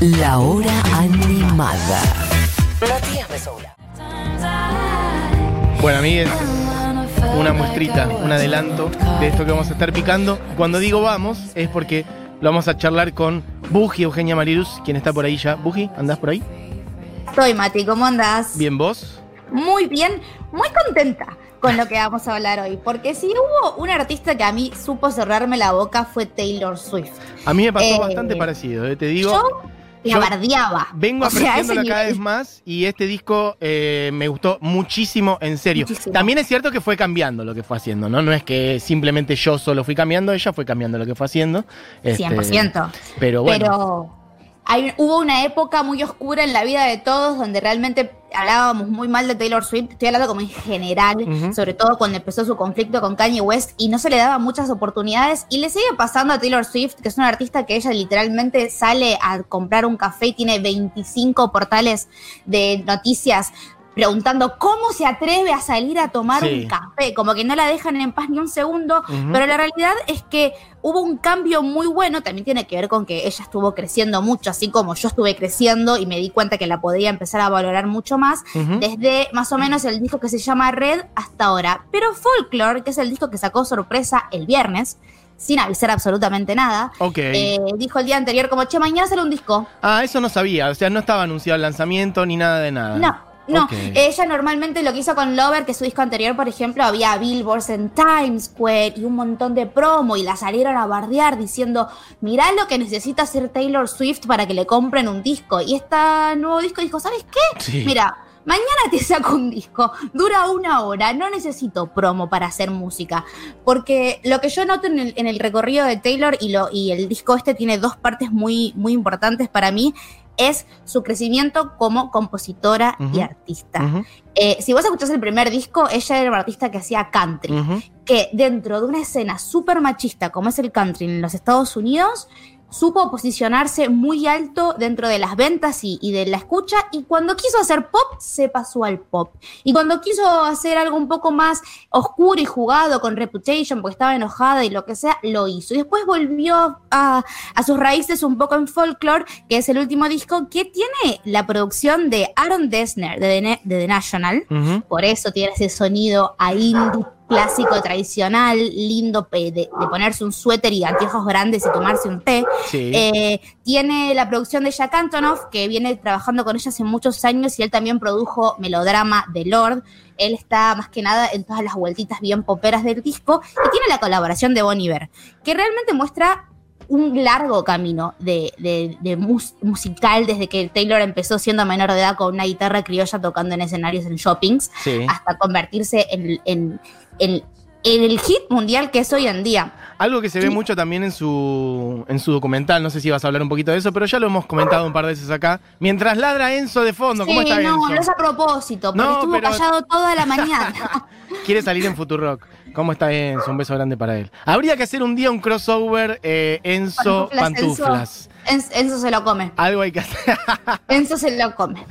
La hora animada. Matías Mesoula. Bueno, amigues, una muestrita, un adelanto de esto que vamos a estar picando. Cuando digo vamos, es porque lo vamos a charlar con Buji Eugenia Marirus, quien está por ahí ya. Buji, ¿andás por ahí? Estoy, Mati, ¿cómo andás? Bien, ¿vos? Muy bien, muy contenta con lo que vamos a hablar hoy, porque si hubo un artista que a mí supo cerrarme la boca fue Taylor Swift. A mí me pasó Eh, bastante parecido, eh, te digo. Yo la bardeaba. Vengo O sea, apreciándola cada nivel. vez más y este disco eh, me gustó muchísimo, en serio. Muchísimo. También es cierto que fue cambiando lo que fue haciendo, ¿no? No es que simplemente yo solo fui cambiando, ella fue cambiando lo que fue haciendo. Este, 100%. Pero bueno. Pero hay- hubo una época muy oscura en la vida de todos donde realmente hablábamos muy mal de Taylor Swift. Estoy hablando como en general, sobre todo cuando empezó su conflicto con Kanye West y no se le daba muchas oportunidades. Y le sigue pasando a Taylor Swift, que es una artista que ella literalmente sale a comprar un café y tiene 25 portales de noticias. Preguntando cómo se atreve a salir a tomar Sí. un café, como que no la dejan en paz ni un segundo. Pero la realidad es que hubo un cambio muy bueno, también tiene que ver con que ella estuvo creciendo mucho, así como yo estuve creciendo y me di cuenta que la podía empezar a valorar mucho más, desde más o menos el disco que se llama Red hasta ahora. Pero Folklore, que es el disco que sacó sorpresa el viernes, sin avisar absolutamente nada, Ok. eh, dijo el día anterior como, che, mañana sale un disco. Ah, eso no sabía. O sea, no estaba anunciado el lanzamiento ni nada de nada. No, no. Ella normalmente lo que hizo con Lover, que su disco anterior, por ejemplo, había billboards en Times Square y un montón de promo y la salieron a bardear diciendo, mirá lo que necesita hacer Taylor Swift para que le compren un disco. Y este nuevo disco dijo, ¿sabes qué? Sí. Mira, mañana te saco un disco, dura una hora, no necesito promo para hacer música. Porque lo que yo noto en el, en el recorrido de Taylor y, lo, y el disco este tiene dos partes muy, muy importantes para mí, es su crecimiento como compositora y artista. Eh, si vos escuchás el primer disco, ella era una artista que hacía country, que dentro de una escena súper machista como es el country en los Estados Unidos, supo posicionarse muy alto dentro de las ventas y, y de la escucha, y cuando quiso hacer pop, se pasó al pop. Y cuando quiso hacer algo un poco más oscuro y jugado con Reputation, porque estaba enojada y lo que sea, lo hizo. Y después volvió a, a sus raíces un poco en Folklore, que es el último disco que tiene la producción de Aaron Dessner de The, Ne- de The National. Por eso tiene ese sonido a indie clásico tradicional, lindo de, de ponerse un suéter y anteojos grandes y tomarse un té. Sí. Eh, tiene la producción de Jack Antonoff, que viene trabajando con ella hace muchos años y él también produjo Melodrama de Lord. Él está más que nada en todas las vueltitas bien poperas del disco y tiene la colaboración de Bon Iver, que realmente muestra un largo camino de, de- de mus- musical desde que Taylor empezó siendo menor de edad con una guitarra criolla tocando en escenarios en shoppings sí. hasta convertirse en, en- en- en el hit mundial que es hoy en día. Algo que se ve mucho también en su, en su documental, no sé si vas a hablar un poquito de eso, pero ya lo hemos comentado un par de veces acá. Mientras ladra Enzo de fondo, ¿cómo sí, está no, Enzo? no es a propósito, porque No, estuvo pero- callado toda la mañana. Quiere salir en Futurock. ¿Cómo está Enzo? Un beso grande para él. Habría que hacer un día un crossover eh, Enzo Pantuflas, Pantuflas. Enzo, Enzo se lo come. Algo hay que hacer. Enzo se lo come.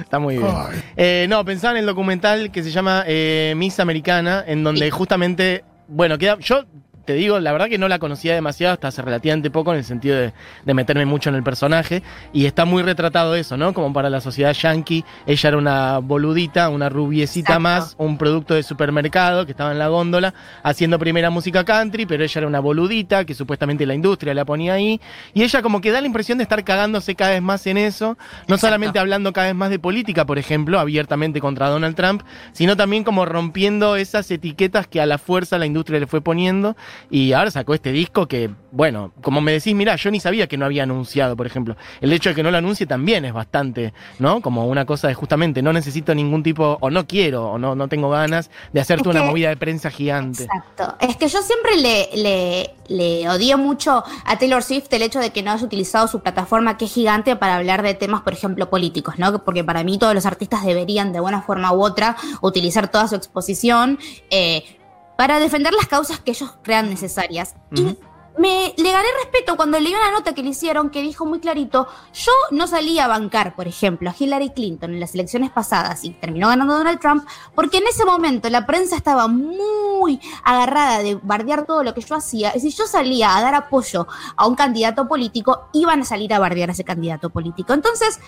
Está muy bien. Eh, no, pensaba en el documental que se llama eh, Miss Americana, en donde Sí. justamente, bueno, queda, yo te digo, la verdad que no la conocía demasiado hasta hace relativamente poco en el sentido de, de meterme mucho en el personaje y está muy retratado eso, ¿no? Como para la sociedad yankee, ella era una boludita, una rubiecita Exacto. más, un producto de supermercado que estaba en la góndola haciendo primera música country, pero ella era una boludita que supuestamente la industria la ponía ahí y ella como que da la impresión de estar cagándose cada vez más en eso, no Exacto. solamente hablando cada vez más de política, por ejemplo, abiertamente contra Donald Trump, sino también como rompiendo esas etiquetas que a la fuerza la industria le fue poniendo y ahora sacó este disco que, bueno, como me decís, mirá, yo ni sabía que no había anunciado, por ejemplo. El hecho de que no lo anuncie también es bastante, ¿no? Como una cosa de justamente no necesito ningún tipo, o no quiero, o no, no tengo ganas de hacerte Es una movida de prensa gigante. Exacto. Es que yo siempre le, le, le odié mucho a Taylor Swift el hecho de que no haya utilizado su plataforma que es gigante para hablar de temas, por ejemplo, políticos, ¿no? Porque para mí todos los artistas deberían de una forma u otra utilizar toda su exposición eh, para defender las causas que ellos crean necesarias. Y me le gané respeto cuando leí una nota que le hicieron que dijo muy clarito, yo no salí a bancar, por ejemplo, a Hillary Clinton en las elecciones pasadas y terminó ganando Donald Trump, porque en ese momento la prensa estaba muy agarrada de bardear todo lo que yo hacía, y si yo salía a dar apoyo a un candidato político, iban a salir a bardear a ese candidato político. Entonces,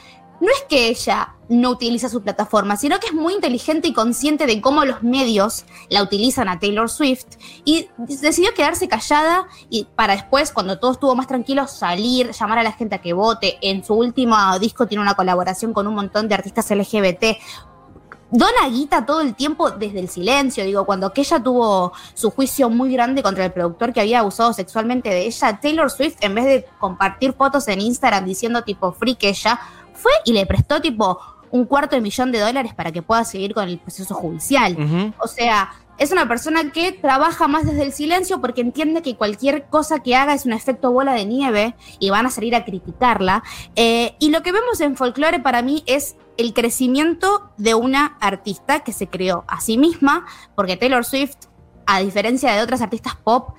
no es que ella no utiliza su plataforma, sino que es muy inteligente y consciente de cómo los medios la utilizan a Taylor Swift y decidió quedarse callada y para después, cuando todo estuvo más tranquilo, salir, llamar a la gente a que vote. En su último disco tiene una colaboración con un montón de artistas LGBT. Dona guita todo el tiempo desde el silencio. Digo, cuando ella tuvo su juicio muy grande contra el productor que había abusado sexualmente de ella, Taylor Swift, en vez de compartir fotos en Instagram diciendo tipo freak ella, fue y le prestó tipo un cuarto de millón de dólares para que pueda seguir con el proceso judicial. O sea, es una persona que trabaja más desde el silencio porque entiende que cualquier cosa que haga es un efecto bola de nieve y van a salir a criticarla. Eh, y lo que vemos en folclore para mí es el crecimiento de una artista que se creó a sí misma, porque Taylor Swift, a diferencia de otras artistas pop,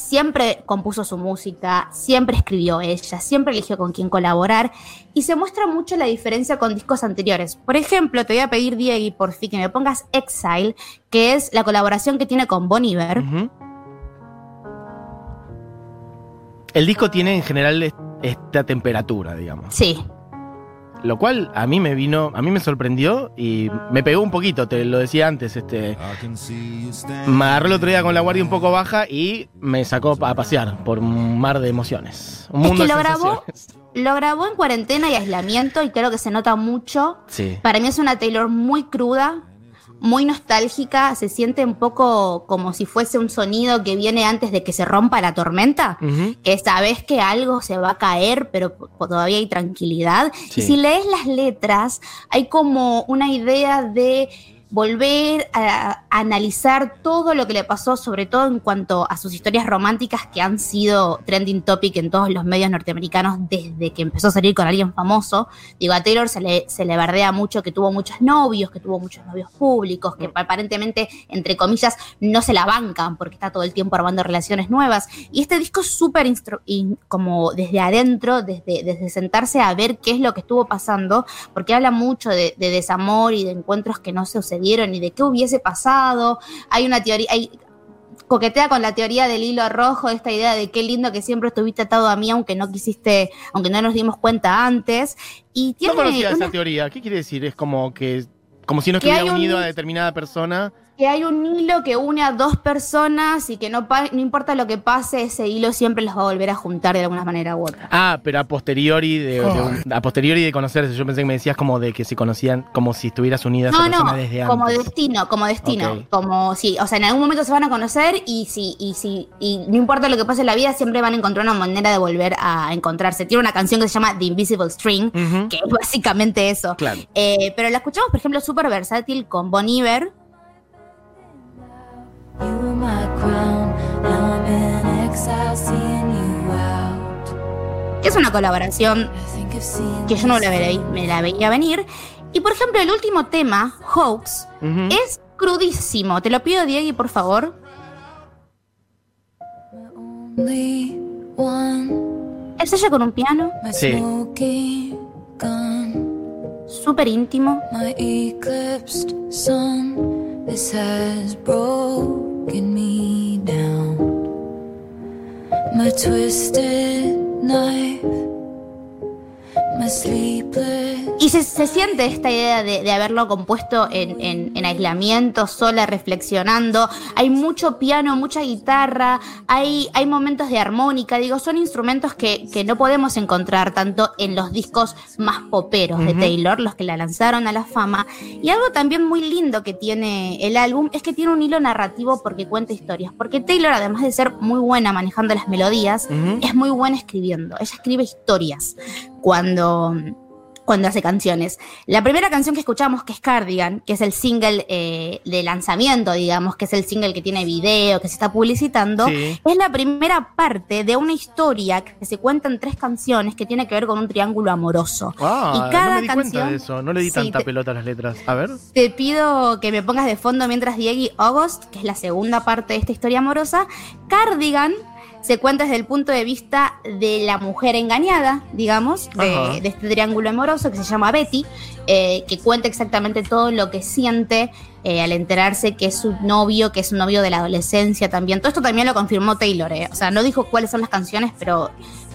siempre compuso su música, siempre escribió ella, siempre eligió con quién colaborar y se muestra mucho la diferencia con discos anteriores. Por ejemplo, te voy a pedir, Diego, por fin, que me pongas Exile, que es la colaboración que tiene con Bon Iver. El disco tiene en general est- esta temperatura, digamos. Sí, Lo cual a mí me vino, a mí me sorprendió y me pegó un poquito, te lo decía antes, este. Me agarró el otro día con la guardia un poco baja y me sacó a pasear por un mar de emociones. Un Es mundo que de lo grabó- lo grabó en cuarentena y aislamiento y creo que se nota mucho. Sí. Para mí es una Taylor muy cruda, muy nostálgica, se siente un poco como si fuese un sonido que viene antes de que se rompa la tormenta. Que sabes que algo se va a caer, pero todavía hay tranquilidad. Sí. Y si lees las letras, hay como una idea de volver a, a analizar todo lo que le pasó, sobre todo en cuanto a sus historias románticas que han sido trending topic en todos los medios norteamericanos desde que empezó a salir con alguien famoso. Digo, a Taylor se le, se le bardea mucho que tuvo muchos novios, que tuvo muchos novios públicos, que aparentemente, entre comillas, no se la bancan porque está todo el tiempo armando relaciones nuevas. Y este disco es súper como desde adentro, desde, desde sentarse a ver qué es lo que estuvo pasando, porque habla mucho de, de desamor y de encuentros que no sucedieron y de qué hubiese pasado. Hay una teoría, hay, coquetea con la teoría del hilo rojo, esta idea de qué lindo que siempre estuviste atado a mí, aunque no quisiste, aunque no nos dimos cuenta antes. Y tiene No conocía una- esa teoría. ¿Qué quiere decir? Es como que. Como si no estuviera un- unido a determinada persona. Que hay un hilo que une a dos personas y que no, no importa lo que pase, ese hilo siempre los va a volver a juntar de alguna manera u otra. Ah, pero a posteriori de, a posteriori de conocerse. Yo pensé que me decías como de que se conocían como si estuvieras unida a esa No, persona no, desde como antes. destino, como destino, como sí, o sea, en algún momento se van a conocer y si, y si, y no importa lo que pase en la vida, siempre van a encontrar una manera de volver a encontrarse. Tiene una canción que se llama The Invisible String, que es básicamente eso. Claro. Eh, pero la escuchamos, por ejemplo, súper versátil con Bon Iver. Es una colaboración que yo no la veía, me la veía venir. Y por ejemplo, el último tema, Hoax, es crudísimo. Te lo pido, Diego, por favor. only one, Es ella con un piano, my Sí. smoking gun, súper íntimo. my eclipsed sun. This has broken me down. My twisted knife. Y se, se siente esta idea de, de haberlo compuesto en, en- en aislamiento, sola, reflexionando. Hay mucho piano, mucha guitarra, hay, hay momentos de armónica. Digo, son instrumentos que, que no podemos encontrar tanto en los discos más poperos de. Taylor, los que la lanzaron a la fama. Y algo también muy lindo que tiene el álbum es que tiene un hilo narrativo porque cuenta historias. Porque Taylor, además de ser muy buena manejando las melodías, es muy buena escribiendo. Ella escribe historias cuando, cuando hace canciones. La primera canción que escuchamos, que es Cardigan, que es el single eh, de lanzamiento, digamos, que es el single que tiene video, que se está publicitando, Sí. es la primera parte de una historia que se cuenta en tres canciones que tiene que ver con un triángulo amoroso. Ah, y cada no me di cuenta canción- de eso. No le di Sí, tanta te- pelota a las letras. A ver. Te pido que me pongas de fondo mientras Diego August, que es la segunda parte de esta historia amorosa, Cardigan se cuenta desde el punto de vista de la mujer engañada, digamos, de, de este triángulo amoroso que se llama Betty, eh, que cuenta exactamente todo lo que siente eh, al enterarse que es su novio, que es un novio de la adolescencia también. Todo esto también lo confirmó Taylor, eh. o sea, no dijo cuáles son las canciones, pero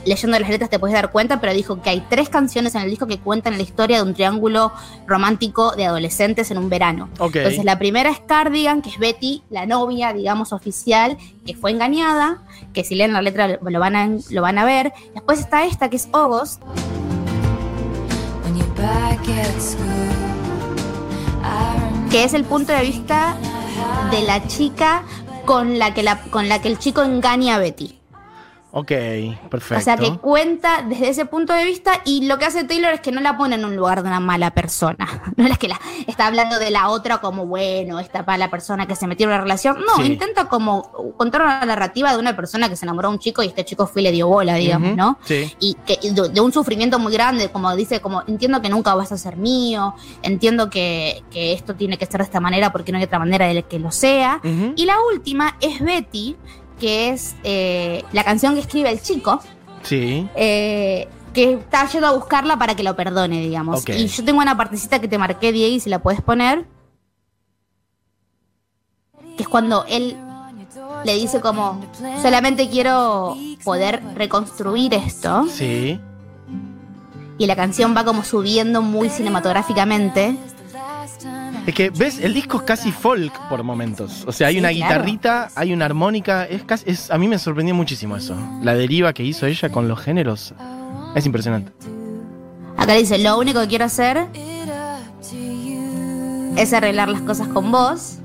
leyendo las letras te puedes dar cuenta, pero dijo que hay tres canciones en el disco que cuentan la historia de un triángulo romántico de adolescentes en un verano. Entonces la primera es Cardigan, que es Betty, la novia, digamos, oficial, que fue engañada, que si leen la letra lo van a, lo van a ver. Después está esta, que es remember que es el punto de vista de la chica con la que, la, con la que el chico engaña a Betty. Ok, perfecto. O sea, que cuenta desde ese punto de vista y lo que hace Taylor es que no la pone en un lugar de una mala persona. No es que la está hablando de la otra como, bueno, esta mala persona que se metió en una relación. No, Sí. intenta como contar una narrativa de una persona que se enamoró de un chico y este chico fue y le dio bola, digamos, ¿no? Sí. y que y de, de un sufrimiento muy grande, como dice, como entiendo que nunca vas a ser mío, entiendo que, que esto tiene que ser de esta manera porque no hay otra manera de que lo sea. Y la última es Betty, que es eh, la canción que escribe el chico, Sí. eh, que está yendo a buscarla para que lo perdone, digamos. Y yo tengo una partecita que te marqué, Diego, y si la puedes poner, que es cuando él le dice como, solamente quiero poder reconstruir esto. Sí. y la canción va como subiendo muy cinematográficamente. Es que, ¿ves? El disco es casi folk por momentos. O sea, hay Sí, una claro. guitarrita, hay una armónica. Es casi, es, a mí me sorprendió muchísimo eso. La deriva que hizo ella con los géneros. Es impresionante. Acá dice, lo único que quiero hacer es arreglar las cosas con vos.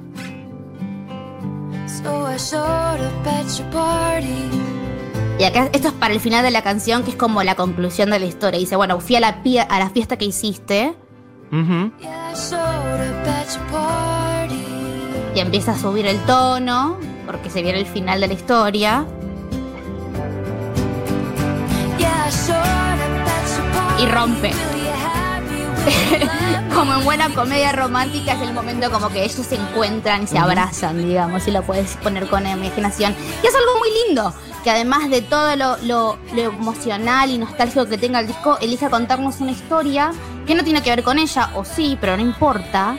Y acá, esto es para el final de la canción, que es como la conclusión de la historia. Dice, bueno, fui a la, pie- a la fiesta que hiciste Y empieza a subir el tono, porque se viene el final de la historia. Y rompe. Como en buena comedia romántica es el momento como que ellos se encuentran y se abrazan, digamos, y lo puedes poner con imaginación. Y es algo muy lindo, que además de todo lo, lo- lo emocional y nostálgico que tenga el disco, elija contarnos una historia que no tiene que ver con ella, o sí, pero no importa,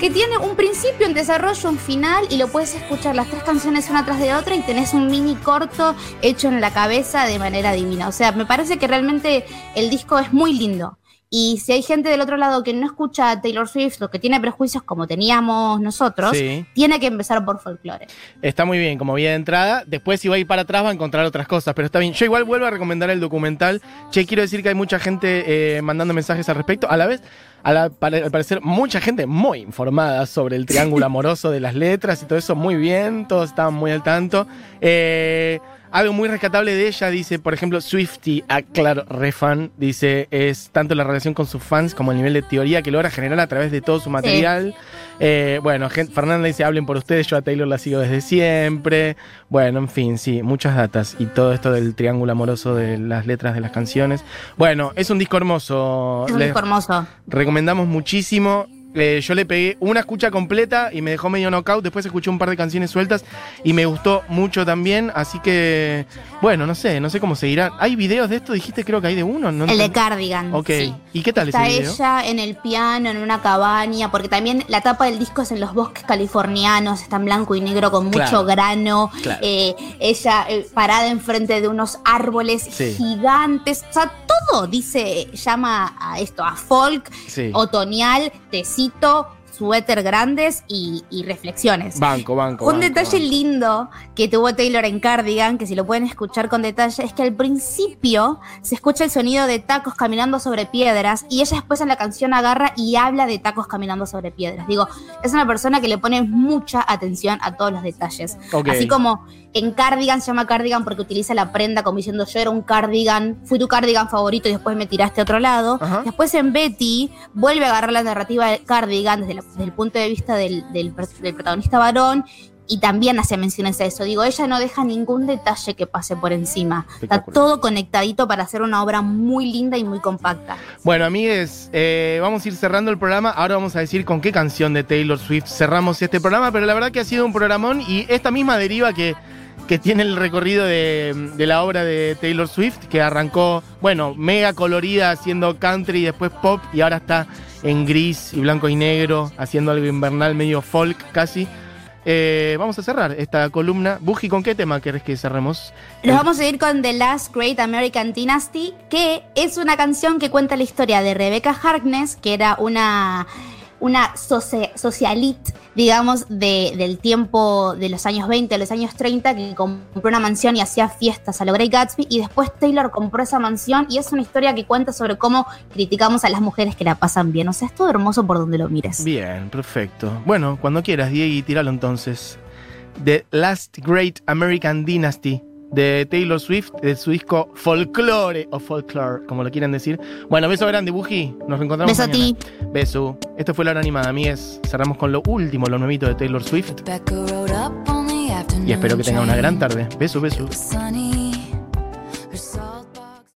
que tiene un principio, un desarrollo, un final, y lo puedes escuchar las tres canciones una tras de otra y tenés un mini corto hecho en la cabeza de manera divina. O sea, me parece que realmente el disco es muy lindo. Y si hay gente del otro lado que no escucha a Taylor Swift o que tiene prejuicios como teníamos nosotros, Sí. tiene que empezar por folclore. Está muy bien, como vía de entrada. Después, si va a ir para atrás, va a encontrar otras cosas, pero está bien. Yo igual vuelvo a recomendar el documental. Che, quiero decir que hay mucha gente eh, mandando mensajes al respecto. A la vez, a la- pare- al parecer, mucha gente muy informada sobre el triángulo amoroso de las letras y todo eso. Muy bien, todos estaban muy al tanto. Eh, algo muy rescatable de ella, dice, por ejemplo, Swifty, ah, claro, refan, dice, es tanto la relación con sus fans como el nivel de teoría que logra generar a través de todo su material. Eh, bueno, Fernanda dice, hablen por ustedes, yo a Taylor la sigo desde siempre. Bueno, en fin, sí, muchas datas y todo esto del triángulo amoroso de las letras de las canciones. Bueno, es un disco hermoso. Es un Les disco hermoso. recomendamos muchísimo. Eh, yo le pegué una escucha completa y me dejó medio knockout. Después escuché un par de canciones sueltas y me gustó mucho también. Así que, bueno, no sé, no sé cómo seguirán. ¿Hay videos de esto? Dijiste, creo que hay de uno. ¿no? El de. Cardigan. Ok. sí. ¿Y qué tal Está ese video? ella en el piano, en una cabaña, porque también la tapa del disco es en los bosques californianos, está en blanco y negro con mucho Claro. grano. Claro. eh, ella eh, parada enfrente de unos árboles Sí. gigantes. O sea, todo dice, llama a esto, a folk, Sí. otoñal, tecito, necesito suéter grandes y, y reflexiones. Banco, banco. Un banco, detalle banco. lindo que tuvo Taylor en Cardigan, que si lo pueden escuchar con detalle, es que al principio se escucha el sonido de tacos caminando sobre piedras y ella después en la canción agarra y habla de tacos caminando sobre piedras. Digo, es una persona que le pone mucha atención a todos los detalles. Así como en Cardigan se llama Cardigan porque utiliza la prenda como diciendo yo era un cardigan, fui tu cardigan favorito y después me tiraste a otro lado. Ajá. Después en Betty vuelve a agarrar la narrativa de Cardigan desde, la- desde el punto de vista del, del per- del protagonista varón y también hace menciones a eso. Digo, ella no deja ningún detalle que pase por encima. Está todo conectadito para hacer una obra muy linda y muy compacta. Bueno, amigues, eh, vamos a ir cerrando el programa. Ahora vamos a decir con qué canción de Taylor Swift cerramos este programa, pero la verdad que ha sido un programón y esta misma deriva que, que tiene el recorrido de, de la obra de Taylor Swift, que arrancó, bueno, mega colorida haciendo country y después pop, y ahora está en gris y blanco y negro, haciendo algo invernal, medio folk casi. Eh, vamos a cerrar esta columna. Buji, ¿con qué tema querés que cerremos? Nos vamos a ir con The Last Great American Dynasty, que es una canción que cuenta la historia de Rebecca Harkness, que era una, una soci- socialite, digamos, de- del tiempo de los años 20, de los años 30, que compró una mansión y hacía fiestas a lo Great Gatsby, y después Taylor compró esa mansión, y es una historia que cuenta sobre cómo criticamos a las mujeres que la pasan bien. O sea, es todo hermoso por donde lo mires. Bien, perfecto. Bueno, cuando quieras, Diego, tíralo entonces. The Last Great American Dynasty de Taylor Swift, de su disco Folklore o Folklore, como lo quieran decir. Bueno, beso grande, Buji. Nos reencontramos Beso a ti. Beso. Esto fue la hora animada, amigues. Cerramos con lo último, lo nuevito de Taylor Swift. Y espero que tengan una gran tarde. Beso, beso.